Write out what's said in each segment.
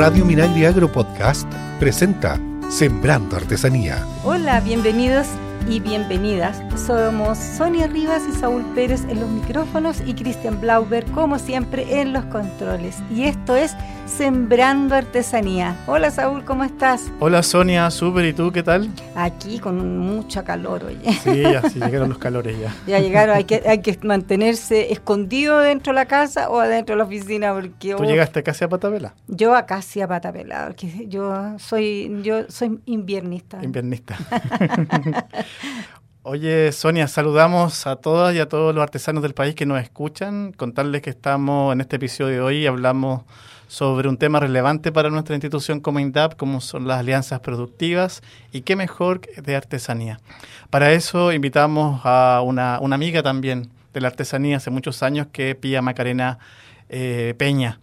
Radio Minagri Agro Podcast presenta Sembrando Artesanía. Hola, bienvenidos y bienvenidas. Somos Sonia Rivas y Saúl Pérez en los micrófonos y Cristian Blauber, como siempre, en los controles. Y esto es Sembrando Artesanía. Hola Saúl, ¿cómo estás? Hola Sonia, súper, ¿y tú qué tal? Aquí con mucha calor, oye. Sí, ya sí, llegaron los calores ya. Ya llegaron, hay que, hay que mantenerse escondido dentro de la casa o adentro de la oficina porque... ¿Tú llegaste casi a Patapela? Yo a casi a Patapela, porque yo soy, yo soy inviernista. Inviernista. Oye, Sonia, saludamos a todas y a todos los artesanos del país que nos escuchan. Contarles que estamos en este episodio de hoy hablamos sobre un tema relevante para nuestra institución como INDAP, como son las alianzas productivas y qué mejor de artesanía. Para eso invitamos a una, amiga también de la artesanía hace muchos años, que es Pía Macarena eh, Peña,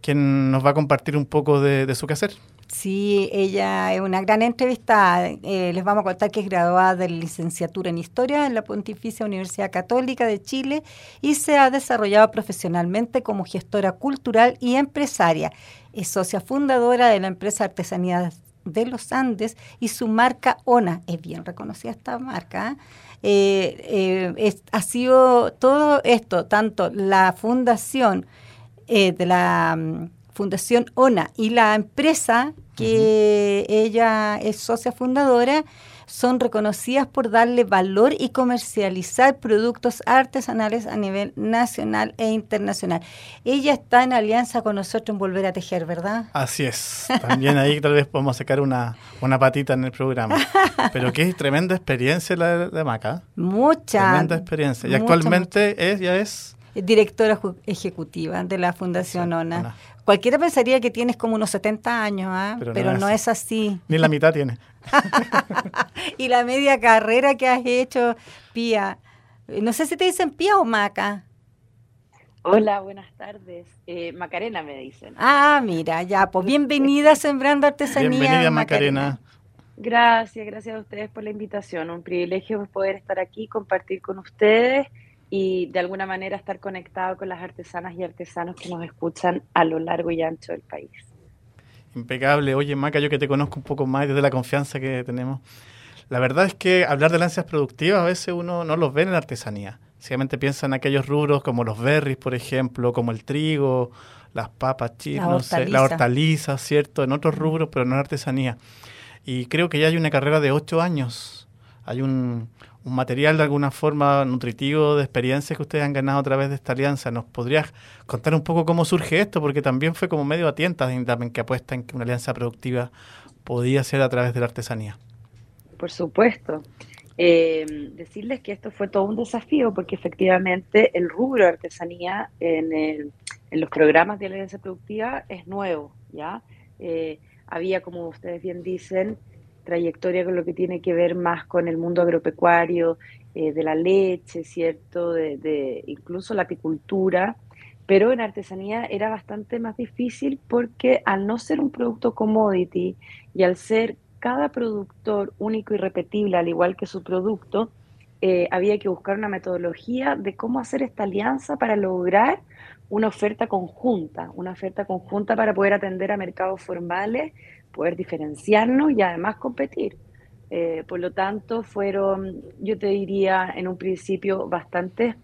quien nos va a compartir un poco de, de su quehacer. Sí, ella es una gran entrevista. Eh, les vamos a contar que es graduada de licenciatura en Historia en la Pontificia Universidad Católica de Chile y se ha desarrollado profesionalmente como gestora cultural y empresaria. Es socia fundadora de la empresa Artesanía de los Andes y su marca ONA. Es bien reconocida esta marca. ¿eh? Eh, ha sido todo esto, tanto la fundación de la mm, Fundación ONA y la empresa que ella es socia fundadora son reconocidas por darle valor y comercializar productos artesanales a nivel nacional e internacional. Ella está en alianza con nosotros en Volver a Tejer, ¿verdad? Así es. También ahí tal vez podemos sacar una, una patita en el programa. Pero qué tremenda experiencia la de Maca. Mucha. Tremenda experiencia. Y actualmente ella es directora ejecutiva de la Fundación ONA. Cualquiera pensaría que tienes como unos 70 años, ¿ah? pero, no, es así. Ni la mitad tiene. y la media carrera que has hecho, Pía. No sé si te dicen Pía o Maca. Hola, buenas tardes. Eh, Macarena me dicen. Ah, mira, ya, pues bienvenida a Sembrando Artesanía. Bienvenida, Macarena. Gracias, gracias a ustedes por la invitación. Un privilegio poder estar aquí, compartir con ustedes y de alguna manera estar conectado con las artesanas y artesanos que nos escuchan a lo largo y ancho del país. Impecable. Oye, Maca, yo que te conozco un poco más desde la confianza que tenemos. La verdad es que hablar de lanzas productivas a veces uno no los ve en la artesanía. Simplemente piensa en aquellos rubros como los berries, por ejemplo, como el trigo, las papas chinas, la, hortaliza. la hortaliza, ¿cierto? En otros rubros, pero no en artesanía. Y creo que ya hay una carrera de ocho años. Hay un, un material de alguna forma nutritivo de experiencias que ustedes han ganado a través de esta alianza. ¿Nos podrías contar un poco cómo surge esto? Porque también fue como medio a tientas en que apuesta en que una alianza productiva podía ser a través de la artesanía. Por supuesto. Eh, decirles que esto fue todo un desafío porque efectivamente el rubro de artesanía en, en los programas de alianza productiva es nuevo, ¿ya? Eh, había, como ustedes bien dicen, trayectoria con lo que tiene que ver más con el mundo agropecuario, eh, de la leche, ¿cierto? De, incluso la apicultura, pero en artesanía era bastante más difícil porque al no ser un producto commodity y al ser cada productor único y repetible, al igual que su producto, eh, había que buscar una metodología de cómo hacer esta alianza para lograr una oferta conjunta, una oferta conjunta para poder atender a mercados formales poder diferenciarnos y además competir. Eh, por lo tanto, fueron, yo te diría, en un principio bastantes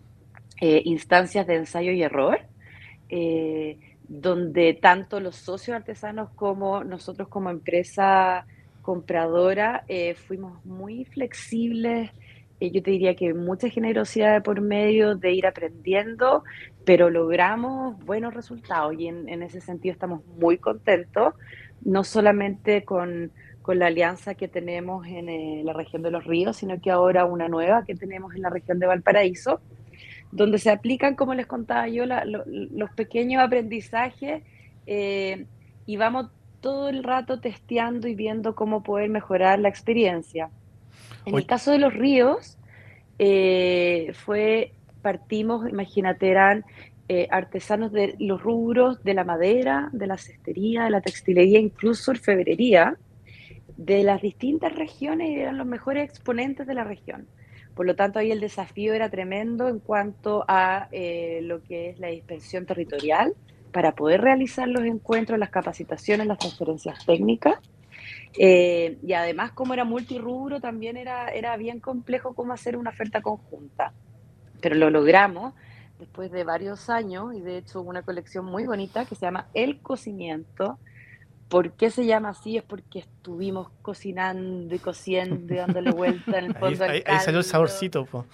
eh, instancias de ensayo y error, eh, donde tanto los socios artesanos como nosotros como empresa compradora fuimos muy flexibles. yo te diría que mucha generosidad por medio de ir aprendiendo, pero logramos buenos resultados y en, en ese sentido estamos muy contentos no solamente con, la alianza que tenemos en eh, la región de los ríos, sino que ahora una nueva que tenemos en la región de Valparaíso, donde se aplican, como les contaba yo, los pequeños aprendizajes eh, y vamos todo el rato testeando y viendo cómo poder mejorar la experiencia. En el caso de los ríos, eh, fue, partimos, imagínate, eran eh, artesanos de los rubros de la madera, de la cestería, de la textilería, incluso orfebrería, de las distintas regiones y eran los mejores exponentes de la región. Por lo tanto, ahí el desafío era tremendo en cuanto a eh, lo que es la dispersión territorial, para poder realizar los encuentros, las capacitaciones, las transferencias técnicas. Eh, y además, como era multirubro, también era, era bien complejo cómo hacer una oferta conjunta. Pero lo logramos después de varios años y de hecho una colección muy bonita que se llama El Cocimiento, ¿Por qué se llama así? Es porque estuvimos cocinando y cociendo y dándole vuelta en el fondo ahí, ahí, salió el saborcito. Po.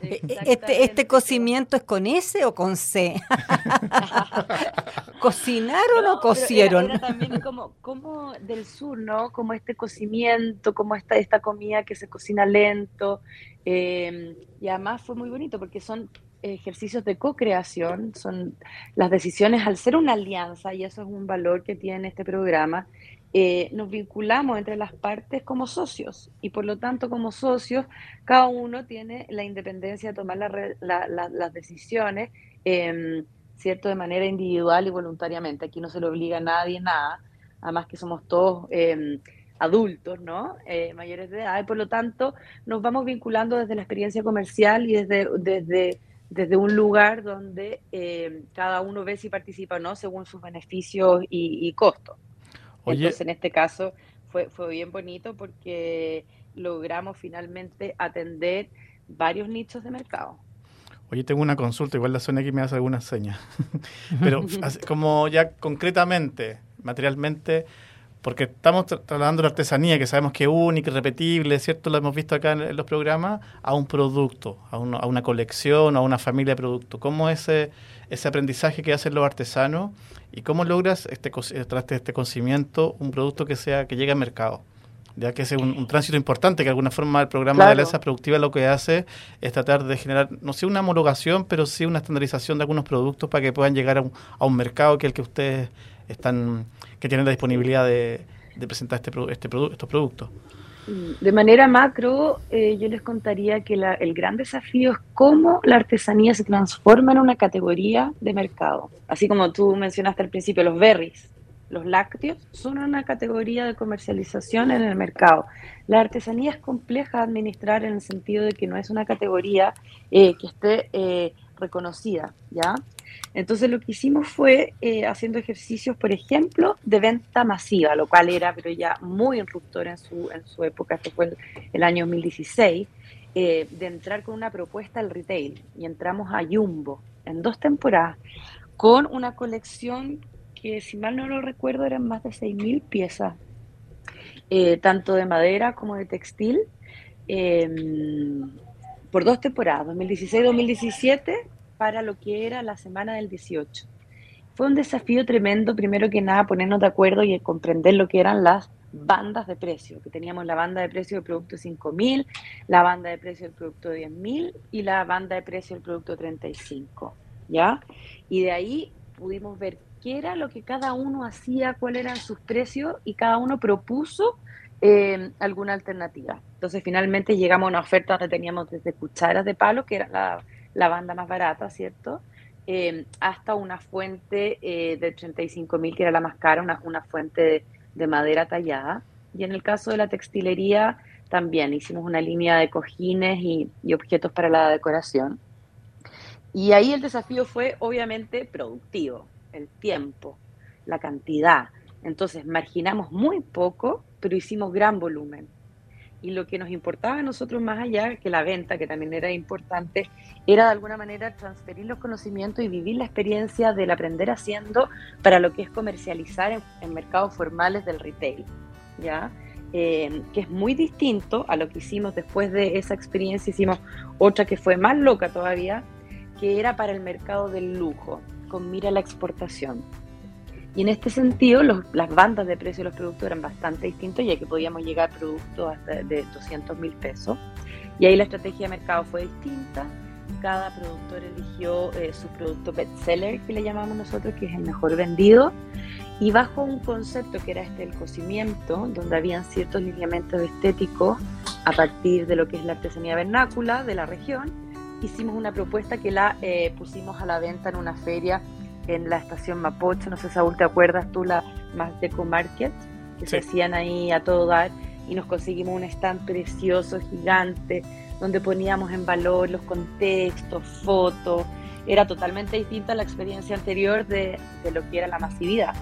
Este, ¿Este cocimiento es con S o con C? ¿Cocinaron o cocieron? Era, también como, como, del sur, ¿no? Como este cocimiento, como esta, esta comida que se cocina lento. Eh, y además fue muy bonito porque son ejercicios de co-creación, son las decisiones al ser una alianza, y eso es un valor que tiene este programa, eh, nos vinculamos entre las partes como socios y por lo tanto como socios cada uno tiene la independencia de tomar las decisiones, eh, ¿cierto? De manera individual y voluntariamente. Aquí no se le obliga a nadie nada, además que somos todos... Eh, adultos, ¿no? Eh, mayores de edad, y por lo tanto nos vamos vinculando desde la experiencia comercial y desde, desde desde un lugar donde eh, cada uno ve si participa o no según sus beneficios y, costos. Entonces, en este caso fue, fue bien bonito porque logramos finalmente atender varios nichos de mercado. Oye, tengo una consulta, igual la zona aquí me hace algunas señas. Pero como ya concretamente, materialmente, porque estamos trasladando la artesanía, que sabemos que es única, repetible, ¿cierto? Lo hemos visto acá en, los programas, a un producto, a, a, una colección, a una familia de productos. ¿Cómo es ese, ese aprendizaje que hacen los artesanos y cómo logras, este, tras este conocimiento, un producto que sea que llegue al mercado? ya que es un, tránsito importante, que de alguna forma el programa de alianza productiva lo que hace es tratar de generar, no sé, una homologación, pero sí una estandarización de algunos productos para que puedan llegar a un, a un mercado que es el que ustedes están que tienen la disponibilidad de, presentar este, este estos productos. De manera macro, eh, yo les contaría que el gran desafío es cómo la artesanía se transforma en una categoría de mercado. Así como tú mencionaste al principio, los berries, los lácteos, son una categoría de comercialización en el mercado. La artesanía es compleja de administrar en el sentido de que no es una categoría eh, que esté eh, reconocida, ¿ya? Entonces lo que hicimos fue eh, haciendo ejercicios, por ejemplo, de venta masiva, lo cual era pero ya muy interruptor en su, en su época, esto fue el, año 2016, eh, de entrar con una propuesta al retail. Y entramos a Jumbo en dos temporadas con una colección que, si mal no lo recuerdo, eran más de 6.000 piezas, eh, tanto de madera como de textil, em, por dos temporadas, 2016-2017 para lo que era la semana del 18. Fue un desafío tremendo, primero que nada, ponernos de acuerdo y comprender lo que eran las bandas de precio, que teníamos la banda de precio del producto 5.000, la banda de precio del producto 10.000 y la banda de precio del producto 35, ¿ya? Y de ahí pudimos ver qué era lo que cada uno hacía, cuáles eran sus precios y cada uno propuso eh, alguna alternativa. Entonces finalmente llegamos a una oferta donde teníamos desde cucharas de palo, que era la la banda más barata, ¿cierto? Eh, hasta una fuente eh, de 35 mil, que era la más cara, una, fuente de, madera tallada. Y en el caso de la textilería, también hicimos una línea de cojines y objetos para la decoración. Y ahí el desafío fue obviamente productivo, el tiempo, la cantidad. Entonces marginamos muy poco, pero hicimos gran volumen y lo que nos importaba a nosotros más allá que la venta, que también era importante, era de alguna manera transferir los conocimientos y vivir la experiencia del aprender haciendo para lo que es comercializar en, mercados formales del retail, ¿ya? Eh, que es muy distinto a lo que hicimos después de esa experiencia, hicimos otra que fue más loca todavía, que era para el mercado del lujo, con mira a la exportación. Y en este sentido, las bandas de precio de los productos eran bastante distintas, ya que podíamos llegar a productos hasta de 200 mil pesos. Y ahí la estrategia de mercado fue distinta. Cada productor eligió eh, su producto bestseller, que le llamamos nosotros, que es el mejor vendido. Y bajo un concepto que era este el cocimiento, donde habían ciertos lineamientos estéticos a partir de lo que es la artesanía vernácula de la región, hicimos una propuesta que la eh, pusimos a la venta en una feria en la estación Mapocho, no sé, Saúl, ¿te acuerdas tú la más Deco Market? Que se hacían ahí a todo dar y nos conseguimos un stand precioso, gigante, donde poníamos en valor los contextos, fotos, era totalmente distinta a la experiencia anterior de, de lo que era la masividad.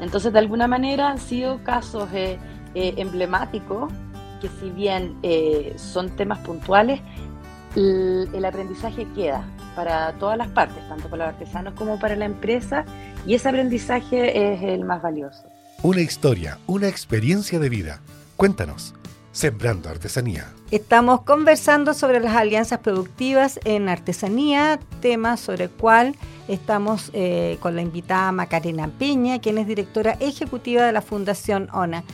Entonces, de alguna manera han sido casos eh, eh, emblemáticos que si bien eh, son temas puntuales, el, el, aprendizaje queda para todas las partes, tanto para los artesanos como para la empresa, y ese aprendizaje es el más valioso. Una historia, una experiencia de vida. Cuéntanos, Sembrando Artesanía. Estamos conversando sobre las alianzas productivas en artesanía, tema sobre el cual estamos eh, con la invitada Macarena Peña, quien es directora ejecutiva de la Fundación ONA.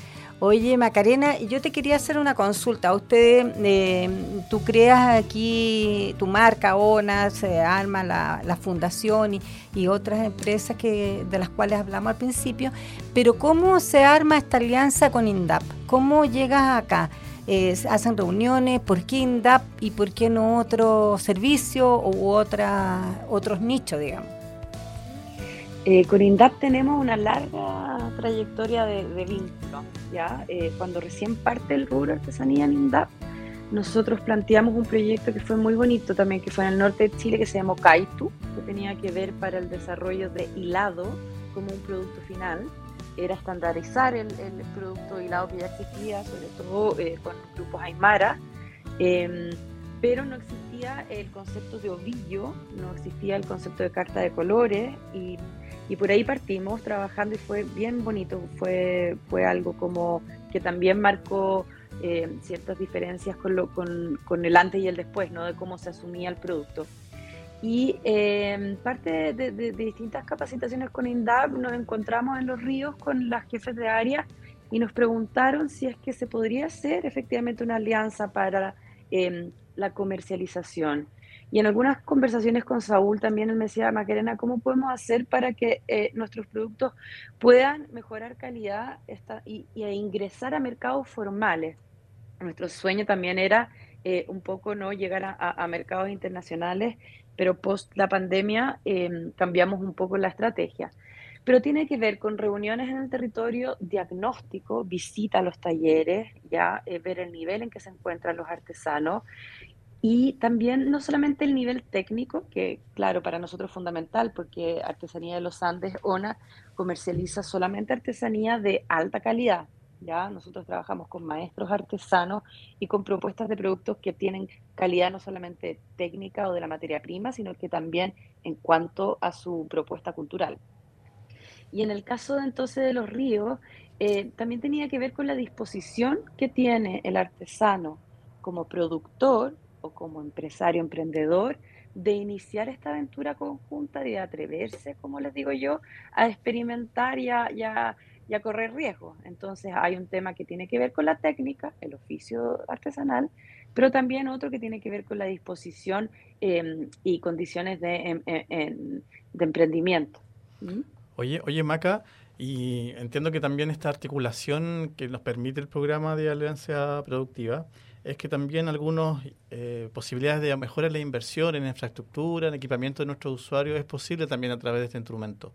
Oye, Macarena, yo te quería hacer una consulta. Usted, eh, tú creas aquí tu marca ONA, se arma la, la fundación y, y, otras empresas que, de las cuales hablamos al principio, pero ¿cómo se arma esta alianza con INDAP? ¿Cómo llegas acá? Eh, ¿Hacen reuniones? ¿Por qué INDAP y por qué no otro servicio u otra, otros nichos, digamos? Eh, con INDAP tenemos una larga trayectoria de, de vínculo. ¿ya? Eh, cuando recién parte el rubro artesanía en INDAP, nosotros planteamos un proyecto que fue muy bonito también, que fue en el norte de Chile, que se llamó Kaitu, que tenía que ver para el desarrollo de hilado como un producto final. Era estandarizar el, el producto hilado que ya existía, sobre todo eh, con grupos Aymara, eh, pero no existía el concepto de ovillo, no existía el concepto de carta de colores y y por ahí partimos trabajando y fue bien bonito, fue, fue algo como que también marcó eh, ciertas diferencias con, lo, con, con, el antes y el después, ¿no? de cómo se asumía el producto. Y eh, parte de, de, de, distintas capacitaciones con INDAP nos encontramos en los ríos con las jefes de área y nos preguntaron si es que se podría hacer efectivamente una alianza para eh, la comercialización. Y en algunas conversaciones con Saúl también él me decía, Macarena, ¿cómo podemos hacer para que eh, nuestros productos puedan mejorar calidad y, ingresar a mercados formales? Nuestro sueño también era eh, un poco no llegar a, mercados internacionales, pero post la pandemia eh, cambiamos un poco la estrategia. Pero tiene que ver con reuniones en el territorio, diagnóstico, visita a los talleres, ya eh, ver el nivel en que se encuentran los artesanos y también no solamente el nivel técnico, que claro, para nosotros es fundamental, porque Artesanía de los Andes, ONA, comercializa solamente artesanía de alta calidad. ¿ya? Nosotros trabajamos con maestros artesanos y con propuestas de productos que tienen calidad no solamente técnica o de la materia prima, sino que también en cuanto a su propuesta cultural. Y en el caso de, entonces de los ríos, eh, también tenía que ver con la disposición que tiene el artesano como productor o como empresario emprendedor de iniciar esta aventura conjunta, de atreverse, como les digo yo, a experimentar y a, y correr riesgos. Entonces hay un tema que tiene que ver con la técnica, el oficio artesanal, pero también otro que tiene que ver con la disposición eh, y condiciones de, en, de emprendimiento. ¿Mm? Oye, oye, Maca, y entiendo que también esta articulación que nos permite el programa de alianza productiva, es que también algunas eh, posibilidades de mejorar la inversión en infraestructura, en equipamiento de nuestros usuarios es posible también a través de este instrumento.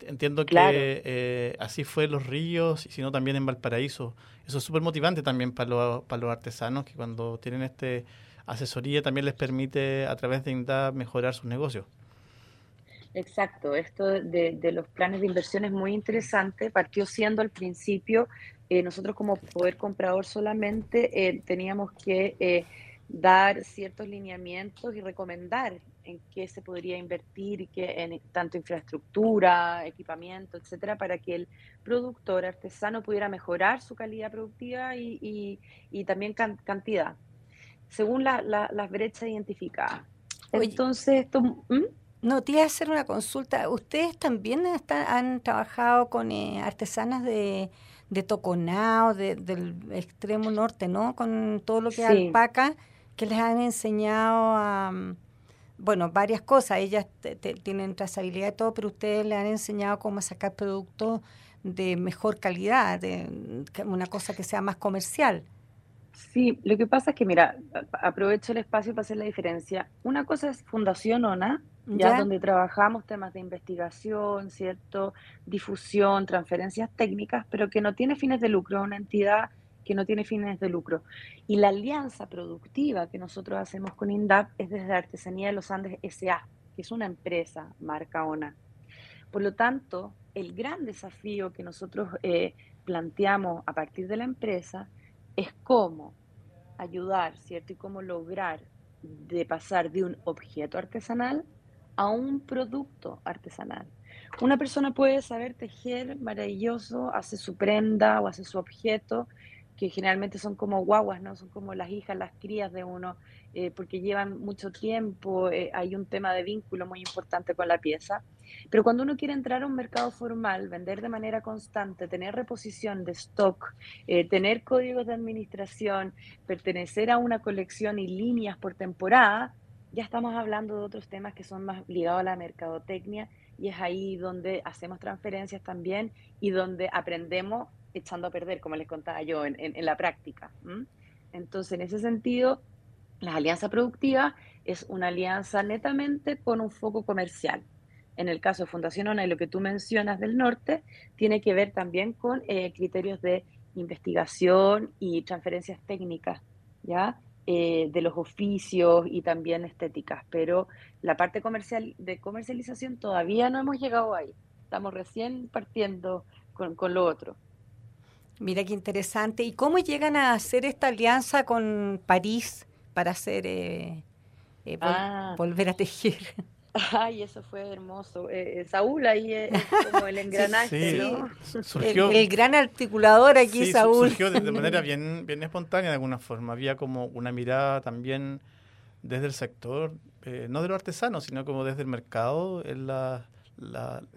Entiendo que claro. eh, así fue en Los Ríos y sino también en Valparaíso. Eso es súper motivante también para los, para los artesanos que cuando tienen este asesoría también les permite a través de INDAP mejorar sus negocios. Exacto, esto de, de, los planes de inversión es muy interesante. Partió siendo al principio eh, nosotros como poder comprador solamente eh, teníamos que eh, dar ciertos lineamientos y recomendar en qué se podría invertir que en tanto infraestructura, equipamiento, etcétera, para que el productor artesano pudiera mejorar su calidad productiva y, y, y también can, cantidad, según la, la, las brechas identificadas. Entonces, esto, ¿hmm? No, te iba a hacer una consulta. ¿Ustedes también están, han trabajado con eh, artesanas de, de Toconao, de, del extremo norte, ¿no? Con todo lo que es sí. alpaca, que les han enseñado a, bueno, varias cosas. Ellas te, te, tienen trazabilidad y todo, pero ustedes les han enseñado cómo sacar productos de mejor calidad, de una cosa que sea más comercial. Sí, lo que pasa es que, mira, aprovecho el espacio para hacer la diferencia. Una cosa es Fundación ONA, ya, ya, donde trabajamos temas de investigación, ¿cierto? Difusión, transferencias técnicas, pero que no tiene fines de lucro, una entidad que no tiene fines de lucro. Y la alianza productiva que nosotros hacemos con INDAP es desde Artesanía de los Andes SA, que es una empresa, marca ONA. Por lo tanto, el gran desafío que nosotros eh, planteamos a partir de la empresa es cómo ayudar, ¿cierto? Y cómo lograr de pasar de un objeto artesanal a un producto artesanal. Una persona puede saber tejer maravilloso, hace su prenda o hace su objeto, que generalmente son como guaguas, ¿no? Son como las hijas, las crías de uno, eh, porque llevan mucho tiempo, eh, hay un tema de vínculo muy importante con la pieza. Pero cuando uno quiere entrar a un mercado formal, vender de manera constante, tener reposición de stock, eh, tener códigos de administración, pertenecer a una colección y líneas por temporada, ya estamos hablando de otros temas que son más ligados a la mercadotecnia y es ahí donde hacemos transferencias también y donde aprendemos echando a perder, como les contaba yo, en, la práctica. Entonces, en ese sentido, la alianza productiva es una alianza netamente con un foco comercial. En el caso de Fundación ONA y lo que tú mencionas del norte, tiene que ver también con eh, criterios de investigación y transferencias técnicas, ¿ya? Eh, de los oficios y también estéticas, pero la parte comercial de comercialización todavía no hemos llegado ahí. Estamos recién partiendo con, con lo otro. Mira qué interesante. ¿Y cómo llegan a hacer esta alianza con París para hacer eh, eh, ah. volver a tejer? Ay, eso fue hermoso. Eh, Saúl ahí es como el engranaje, el, gran articulador aquí, Saúl. Surgió de, manera bien, bien espontánea de alguna forma. Había como una mirada también desde el sector, no de los artesanos, sino como desde el mercado, el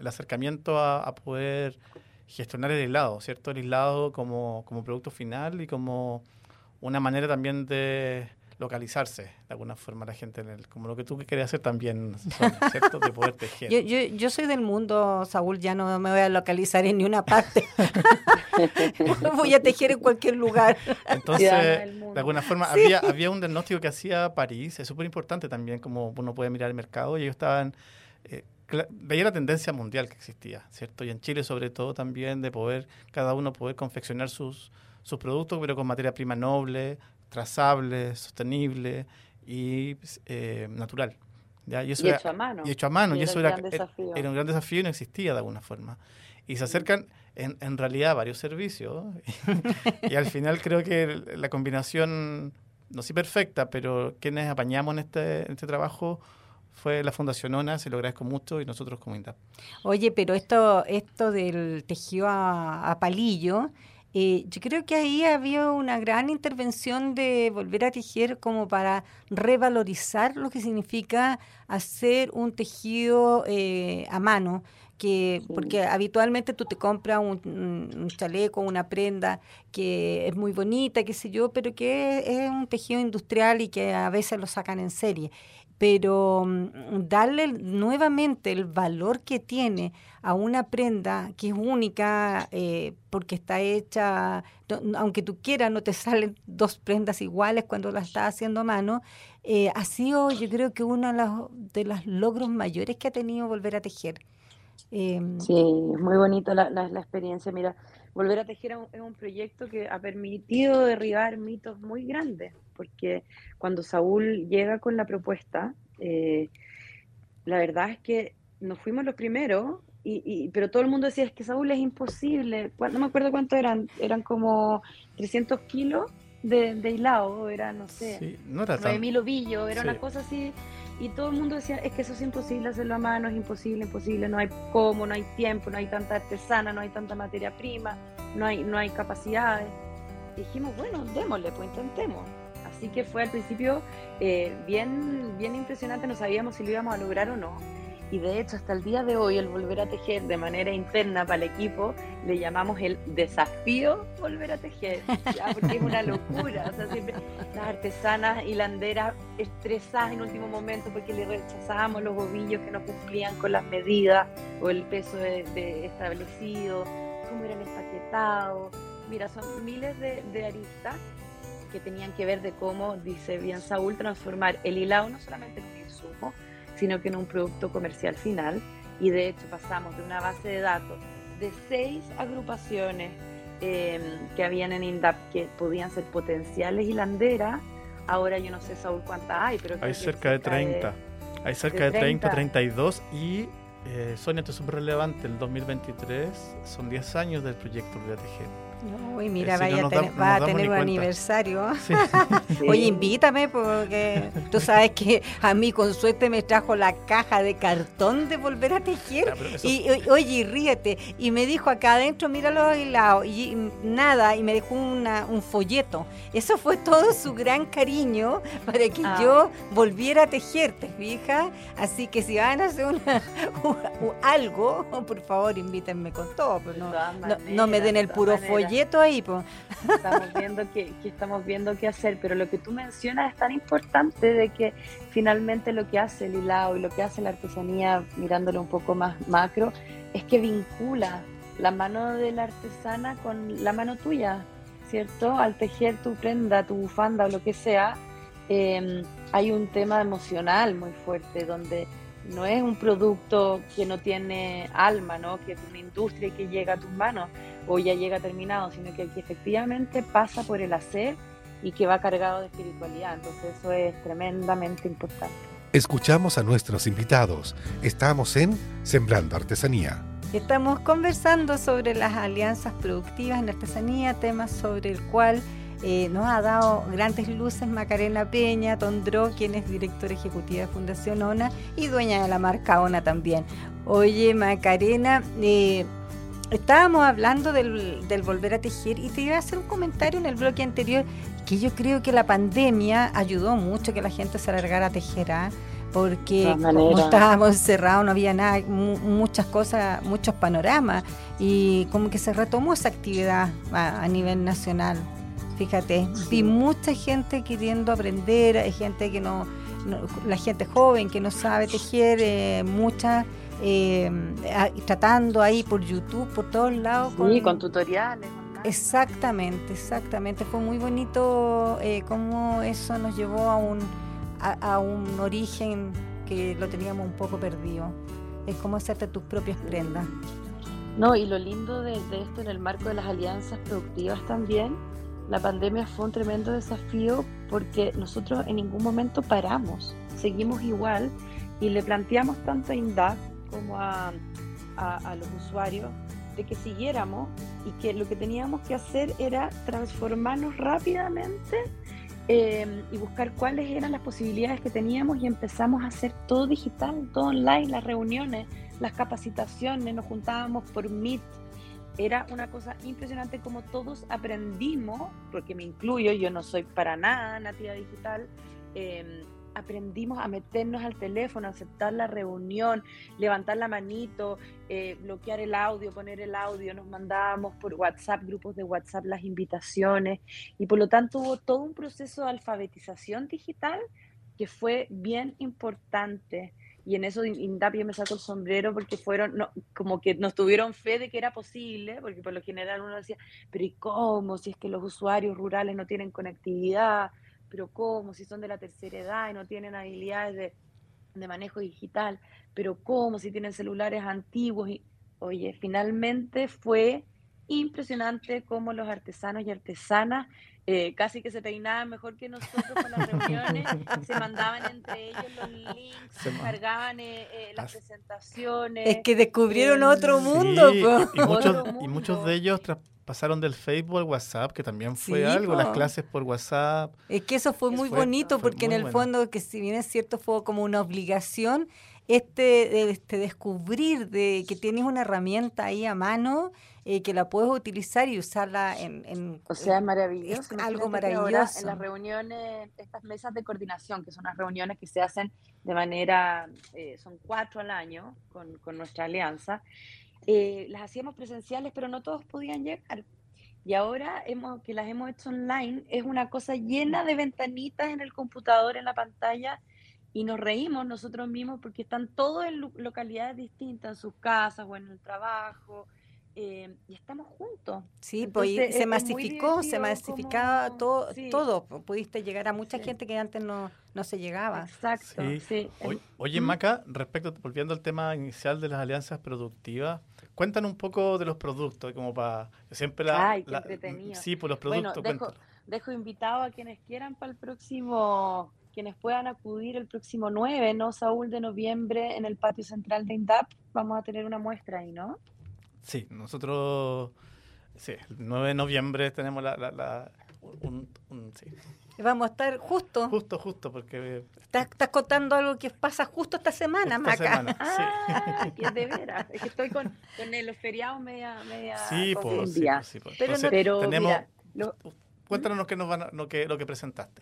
acercamiento a poder gestionar el helado, ¿cierto? El helado como, como producto final y como una manera también de localizarse de alguna forma la gente, en el, como lo que tú querías hacer también, ¿cierto? De poder tejer. Yo, yo, yo, soy del mundo, Saúl, ya no me voy a localizar en ninguna parte. voy a tejer en cualquier lugar. Entonces, de alguna forma, había, había un diagnóstico que hacía París, es súper importante también, como uno puede mirar el mercado, y ellos estaban... Eh, veía la tendencia mundial que existía, ¿cierto? Y en Chile sobre todo también de poder, cada uno poder confeccionar sus, sus productos, pero con materia prima noble, trazable, sostenible y eh, natural. ¿ya? Y, eso y hecho a mano. Y hecho a mano. Y, eso era, era, un gran desafío y no existía de alguna forma. Y se acercan en, en realidad a varios servicios. y al final creo que la combinación, no sé perfecta, pero quienes apañamos en este, en este trabajo fue la Fundación ONA, se lo agradezco mucho y nosotros como INDAP. Oye, pero esto, esto del tejido a, palillo, eh, yo creo que ahí había una gran intervención de volver a tejer como para revalorizar lo que significa hacer un tejido eh, a mano, que porque habitualmente tú te compras un, un, chaleco, una prenda que es muy bonita, qué sé yo, pero que es un tejido industrial y que a veces lo sacan en serie pero mm, darle nuevamente el valor que tiene a una prenda que es única eh, porque está hecha, aunque tú quieras, no te salen dos prendas iguales cuando las estás haciendo a mano, eh, ha sido yo creo que uno de los, de los logros mayores que ha tenido volver a tejer. Em, sí, muy bonito la, la, experiencia. Mira, Volver a Tejer es un, proyecto que ha permitido derribar mitos muy grandes, porque cuando Saúl llega con la propuesta, eh, la verdad es que nos fuimos los primeros, y, pero todo el mundo decía, es que Saúl es imposible. No me acuerdo cuánto eran, eran como 300 kilos de, de hilado, era, no sé, sí, no era 9000 ovillos, era una cosa así y todo el mundo decía, es que eso es imposible hacerlo a mano, es imposible, imposible, no hay cómo, no hay tiempo, no hay tanta artesana, no hay tanta materia prima, no hay, no hay capacidades. dijimos, bueno, démosle, pues intentemos. Así que fue al principio eh, bien, bien impresionante, no sabíamos si lo íbamos a lograr o no y de hecho hasta el día de hoy el volver a tejer de manera interna para el equipo le llamamos el desafío volver a tejer, porque es una locura, o sea, siempre las artesanas hilanderas estresadas en último momento porque le rechazábamos los ovillos que no cumplían con las medidas o el peso de, establecido, cómo era el empaquetado, mira, son miles de, de aristas que tenían que ver de cómo, dice bien Saúl, transformar el hilado no solamente en un insumo, sino que en un producto comercial final. Y de hecho pasamos de una base de datos de seis agrupaciones em, que habían en INDAP que podían ser potenciales hilanderas. Ahora yo no sé, Saúl, cuántas hay, pero... Hay cerca, de 30. Hay cerca de, 30, 32 y eh, Sonia, esto es súper relevante, el 2023 son 10 años del proyecto Tejer. Uy, mira, vaya va a tener un aniversario. Oye, invítame porque tú sabes que a mí con suerte me trajo la caja de cartón de volver a tejer. y, oye, ríete. Y me dijo acá adentro, míralo aislado. Y, y nada, y me dejó una, un folleto. Eso fue todo su gran cariño para que ah. yo volviera a tejer, ¿te fijas? Así que si van a hacer una, algo, por favor, invítenme con todo. Pero no, no me den el puro folleto ahí, Estamos viendo que, estamos viendo qué hacer, pero lo que tú mencionas es tan importante de que finalmente lo que hace el hilado y lo que hace la artesanía, mirándolo un poco más macro, es que vincula la mano de la artesana con la mano tuya, ¿cierto? Al tejer tu prenda, tu bufanda o lo que sea, em, hay un tema emocional muy fuerte donde no es un producto que no tiene alma, ¿no? que es una industria que llega a tus manos o ya llega terminado, sino que, que efectivamente pasa por el hacer y que va cargado de espiritualidad. Entonces eso es tremendamente importante. Escuchamos a nuestros invitados. Estamos en Sembrando Artesanía. Estamos conversando sobre las alianzas productivas en artesanía, temas sobre el cual eh, nos ha dado grandes luces Macarena Peña, Tondró, quien es directora ejecutiva de Fundación ONA y dueña de la marca ONA también. Oye, Macarena, eh, estábamos hablando del, volver a tejer y te iba a hacer un comentario en el bloque anterior que yo creo que la pandemia ayudó mucho que la gente se alargara a tejer. ¿ah? porque como estábamos encerrados no había nada, muchas cosas, muchos panoramas y como que se retomó esa actividad a nivel nacional. Fíjate, vi mucha gente queriendo aprender, hay gente que no, la gente joven que no sabe tejer, eh, mucha eh, tratando ahí por YouTube, por todos lados. Sí, con, tutoriales. Exactamente, exactamente. Fue muy bonito eh, cómo eso nos llevó a un, a, un origen que lo teníamos un poco perdido. Es como hacerte tus propias prendas. No, y lo lindo de esto en el marco de las alianzas productivas también la pandemia fue un tremendo desafío porque nosotros en ningún momento paramos, seguimos igual y le planteamos tanto a INDAP como a, los usuarios de que siguiéramos y que lo que teníamos que hacer era transformarnos rápidamente em, y buscar cuáles eran las posibilidades que teníamos y empezamos a hacer todo digital, todo online, las reuniones, las capacitaciones, nos juntábamos por Meet, era una cosa impresionante como todos aprendimos, porque me incluyo, yo no soy para nada nativa digital, em, aprendimos a meternos al teléfono, aceptar la reunión, levantar la manito, eh, bloquear el audio, poner el audio, nos mandábamos por WhatsApp, grupos de WhatsApp, las invitaciones, y por lo tanto hubo todo un proceso de alfabetización digital que fue bien importante y en eso Indapio me sacó el sombrero porque fueron, como que nos tuvieron fe de que era posible, porque por lo general uno decía, pero ¿y cómo? Si es que los usuarios rurales no tienen conectividad, pero ¿cómo? Si son de la tercera edad y no tienen habilidades de, de manejo digital, pero ¿cómo? Si tienen celulares antiguos. Y, oye, finalmente fue impresionante cómo los artesanos y artesanas eh, casi que se peinaban mejor que nosotros con las reuniones, se mandaban entre ellos los links, se cargaban eh, eh, las presentaciones. Es que descubrieron otro mundo. y, muchos, de ellos pasaron del Facebook al WhatsApp, que también fue algo, las clases por WhatsApp. Es que eso fue muy bonito, porque en el fondo, que si bien es cierto, fue como una obligación, este, este descubrir de que tienes una herramienta ahí a mano eh, que la puedes utilizar y usarla en... o sea, es maravilloso. algo maravilloso. En las reuniones, estas mesas de coordinación, que son las reuniones que se hacen de manera, eh, son cuatro al año con, con nuestra alianza, eh, las hacíamos presenciales, pero no todos podían llegar. Y ahora hemos, que las hemos hecho online, es una cosa llena de ventanitas en el computador, en la pantalla, y nos reímos nosotros mismos porque están todos en localidades distintas, en sus casas o en el trabajo, eh, y estamos juntos. Sí, pues se masificó, se masificaba todo, todo, pudiste llegar a mucha gente que antes no, no se llegaba. Exacto, sí. Oye, Maca, respecto, volviendo al tema inicial de las alianzas productivas, cuéntanos un poco de los productos, como para siempre la... Ay, qué entretenido. Sí, por los productos. Bueno, dejo, dejo invitado a quienes quieran para el próximo quienes puedan acudir el próximo 9, ¿no, Saúl, de noviembre en el patio central de INDAP, vamos a tener una muestra ahí, ¿no? Sí, nosotros, sí, el 9 de noviembre tenemos la, la, un, sí. Vamos a estar justo. Justo, justo, porque... Estás, estás contando algo que pasa justo esta semana, esta Maca. Semana, ah, que de veras. Es que estoy con, con los feriados media... media sí, pues, sí, sí, Pero, pero tenemos, mira, cuéntanos lo que, nos van lo, que, lo que presentaste.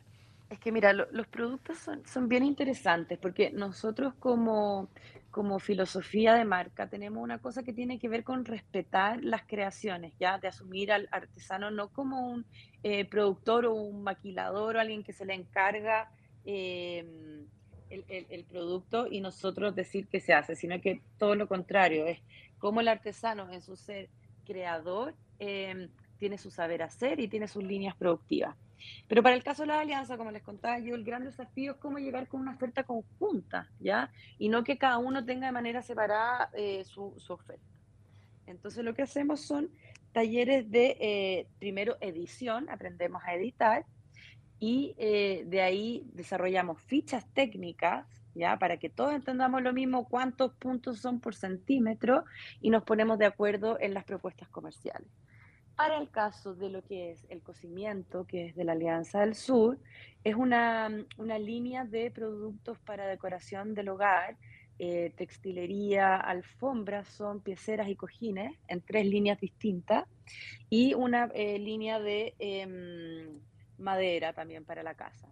Es que mira, los productos son, son bien interesantes porque nosotros como, como filosofía de marca tenemos una cosa que tiene que ver con respetar las creaciones, ya de asumir al artesano no como un eh, productor o un maquilador o alguien que se le encarga em, el, producto y nosotros decir que se hace, sino que todo lo contrario, es como el artesano en su ser creador em, tiene su saber hacer y tiene sus líneas productivas. Pero para el caso de la alianza, como les contaba yo, el gran desafío es cómo llegar con una oferta conjunta, ¿ya? Y no que cada uno tenga de manera separada eh, su, oferta. Entonces lo que hacemos son talleres de, eh, primero, edición, aprendemos a editar, y eh, de ahí desarrollamos fichas técnicas, ¿ya? Para que todos entendamos lo mismo, cuántos puntos son por centímetro, y nos ponemos de acuerdo en las propuestas comerciales. Para el caso de lo que es el cocimiento, que es de la Alianza del Sur, es una, línea de productos para decoración del hogar, eh, textilería, alfombras, son pieceras y cojines en tres líneas distintas y una eh, línea de em, madera también para la casa.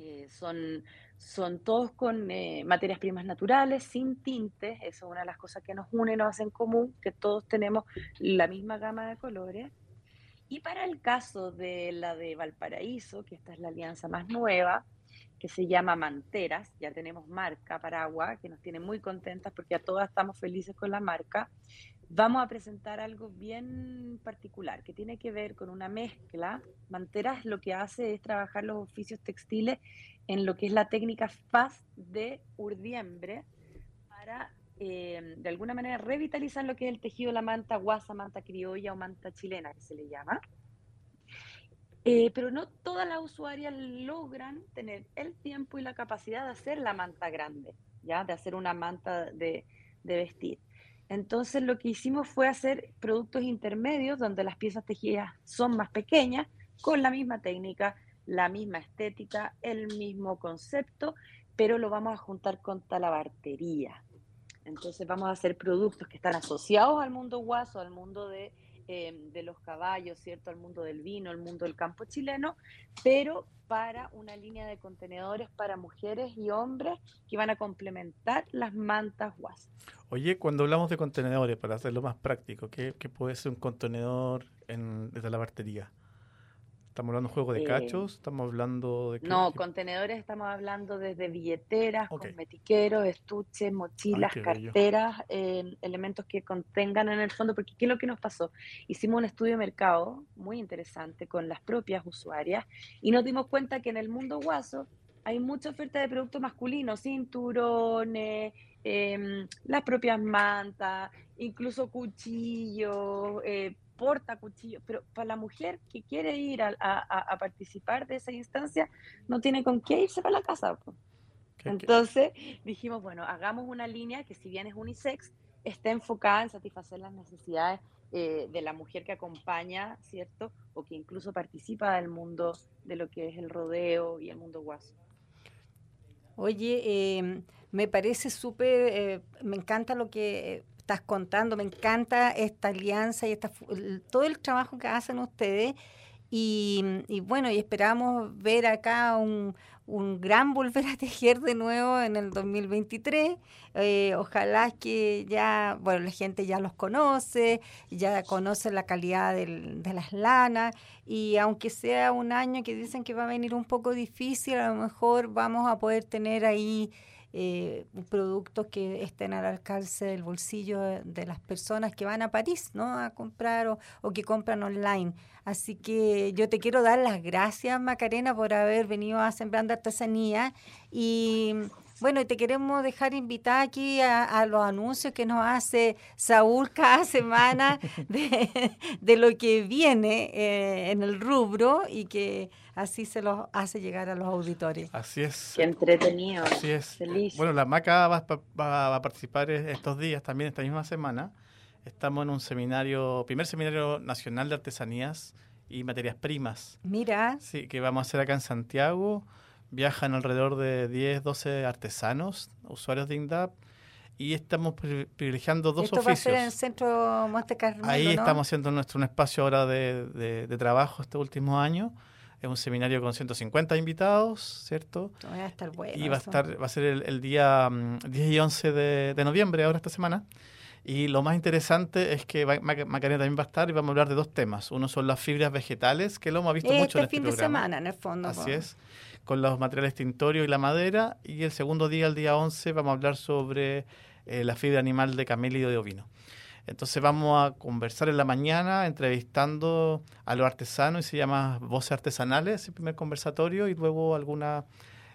Eh, son, son todos con eh, materias primas naturales, sin tintes, eso es una de las cosas que nos une, nos hacen común, que todos tenemos la misma gama de colores. Y para el caso de la de Valparaíso, que esta es la alianza más nueva, que se llama Manteras, ya tenemos marca Paragua, que nos tiene muy contentas porque a todas estamos felices con la marca, vamos a presentar algo bien particular que tiene que ver con una mezcla. Manteras lo que hace es trabajar los oficios textiles en lo que es la técnica FAS de urdiembre para eh, de alguna manera revitalizar lo que es el tejido la manta guasa, manta criolla o manta chilena que se le llama. Eh, pero no todas las usuarias logran tener el tiempo y la capacidad de hacer la manta grande, ya de hacer una manta de, de vestir. Entonces lo que hicimos fue hacer productos intermedios donde las piezas tejidas son más pequeñas, con la misma técnica, la misma estética, el mismo concepto, pero lo vamos a juntar con talabartería. Entonces vamos a hacer productos que están asociados al mundo guaso, al mundo de, eh, de los caballos, ¿cierto? Al mundo del vino, al mundo del campo chileno, pero para una línea de contenedores para mujeres y hombres que van a complementar las mantas WAS. Oye, cuando hablamos de contenedores, para hacerlo más práctico, ¿qué, puede ser un contenedor en, desde la bartería? ¿Estamos hablando de juego de eh, cachos? ¿Estamos hablando de...? no, contenedores estamos hablando desde billeteras, cosmetiqueros, estuches, mochilas, carteras, eh, elementos que contengan en el fondo, porque ¿qué es lo que nos pasó? Hicimos un estudio de mercado muy interesante con las propias usuarias y nos dimos cuenta que en el mundo guaso hay mucha oferta de productos masculinos, cinturones, em, las propias mantas, incluso cuchillos, eh, porta cuchillo, pero para la mujer que quiere ir a, participar de esa instancia, no tiene con qué irse para la casa. Entonces dijimos, bueno, hagamos una línea que si bien es unisex, esté enfocada en satisfacer las necesidades eh, de la mujer que acompaña, ¿cierto? O que incluso participa del mundo de lo que es el rodeo y el mundo guaso. Oye, em, me parece súper, eh, me encanta lo que estás contando. Me encanta esta alianza y esta, todo el trabajo que hacen ustedes. Y, bueno, y esperamos ver acá un, un, gran volver a tejer de nuevo en el 2023. Eh, ojalá que ya, bueno, la gente ya los conoce, ya conoce la calidad de las lanas y aunque sea un año que dicen que va a venir un poco difícil, a lo mejor vamos a poder tener ahí eh, productos que estén al alcance del bolsillo de las personas que van a París, ¿no? A comprar o, que compran online. Así que yo te quiero dar las gracias, Macarena, por haber venido a Sembrando Artesanía y Bueno, y te queremos dejar invitada aquí a, los anuncios que nos hace Saúl cada semana de, lo que viene eh, en el rubro y que así se los hace llegar a los auditores. Así es. Qué entretenido. Así es. Bueno, la MACA va, va, a participar estos días, también esta misma semana. Estamos en un seminario, primer seminario nacional de artesanías y materias primas. Mira. Sí, que vamos a hacer acá en Santiago. Viajan alrededor de 10, 12 artesanos, usuarios de INDAP, y estamos privilegiando dos Esto oficios. va a ser en el centro Monte Carmelo, Ahí estamos haciendo nuestro un espacio ahora de, de, trabajo este último año. Es un seminario con 150 invitados, ¿cierto? Va a estar bueno. Y va a, estar, va a ser el, día 10 mm, y 11 de, de noviembre, ahora esta semana. Y lo más interesante es que Macarena también va a estar y vamos a hablar de dos temas. Uno son las fibras vegetales, que lo hemos visto mucho en este fin de semana, en el fondo. Así es, con los materiales tintorios y la madera. Y el segundo día, el día 11, vamos a hablar sobre eh, la fibra animal de camelio y de ovino. Entonces vamos a conversar en la mañana entrevistando a los artesanos y se llama Voces Artesanales, el primer conversatorio, y luego alguna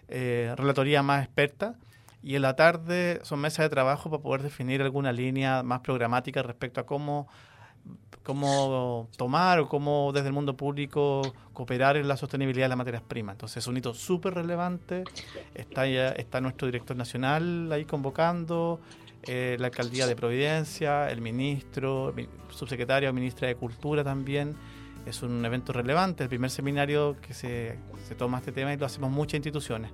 eh, relatoría más experta y en la tarde son mesas de trabajo para poder definir alguna línea más programática respecto a cómo, cómo tomar o cómo desde el mundo público cooperar en la sostenibilidad de las materias primas. Entonces es un hito súper relevante, está, está nuestro director nacional ahí convocando, eh, la alcaldía de Providencia, el ministro, el subsecretario, ministra de Cultura también. Es un evento relevante, el primer seminario que se, se toma este tema y lo hacemos muchas instituciones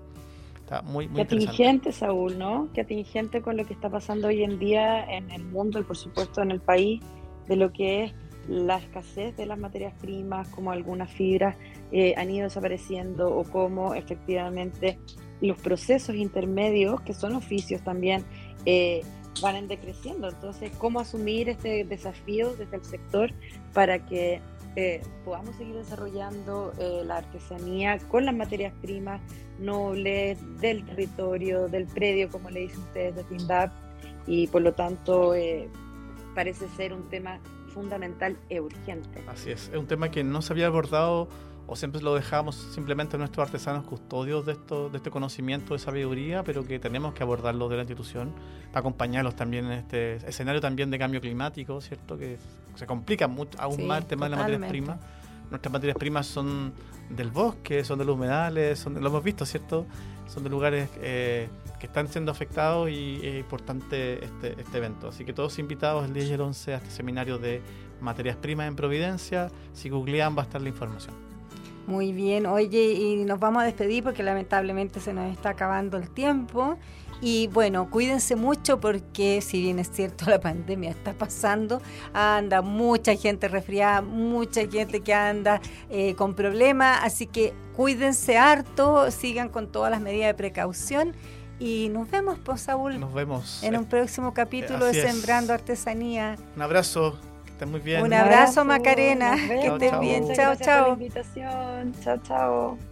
muy, muy Qué atingente, Saúl, ¿no? Qué atingente con lo que está pasando hoy en día en el mundo y por supuesto en el país, de lo que es la escasez de las materias primas, como algunas fibras eh, han ido desapareciendo o cómo efectivamente los procesos intermedios, que son oficios también, eh, van decreciendo. Entonces, ¿cómo asumir este desafío desde el sector para que eh, podamos seguir desarrollando eh, la artesanía con las materias primas nobles del territorio, del predio, como le dicen ustedes, de FINDAP, y por lo tanto eh, parece ser un tema fundamental e urgente. Así es, es un tema que no se había abordado o siempre lo dejamos simplemente a nuestros artesanos custodios de, esto, de este conocimiento de sabiduría, pero que tenemos que abordarlo de la institución para acompañarlos también en este escenario también de cambio climático, ¿cierto? Que se complica mucho, aún más el tema de las materias primas. Nuestras materias primas son del bosque, son de los humedales, son lo hemos visto, ¿cierto? Son de lugares eh, que están siendo afectados y es importante este, este evento. Así que todos invitados el 10 y el 11 a este seminario de materias primas en Providencia. Si googlean va a estar la información. Muy bien, oye, y nos vamos a despedir porque lamentablemente se nos está acabando el tiempo. Y bueno, cuídense mucho porque si bien es cierto la pandemia está pasando, anda mucha gente resfriada, mucha gente que anda eh, con problemas, así que cuídense harto, sigan con todas las medidas de precaución y nos vemos, pues Saúl. Nos vemos. En un próximo capítulo de Sembrando Artesanía. Un abrazo muy bien. Un abrazo, Macarena. Que estés bien. Chao, chao. invitación. Chao, chao.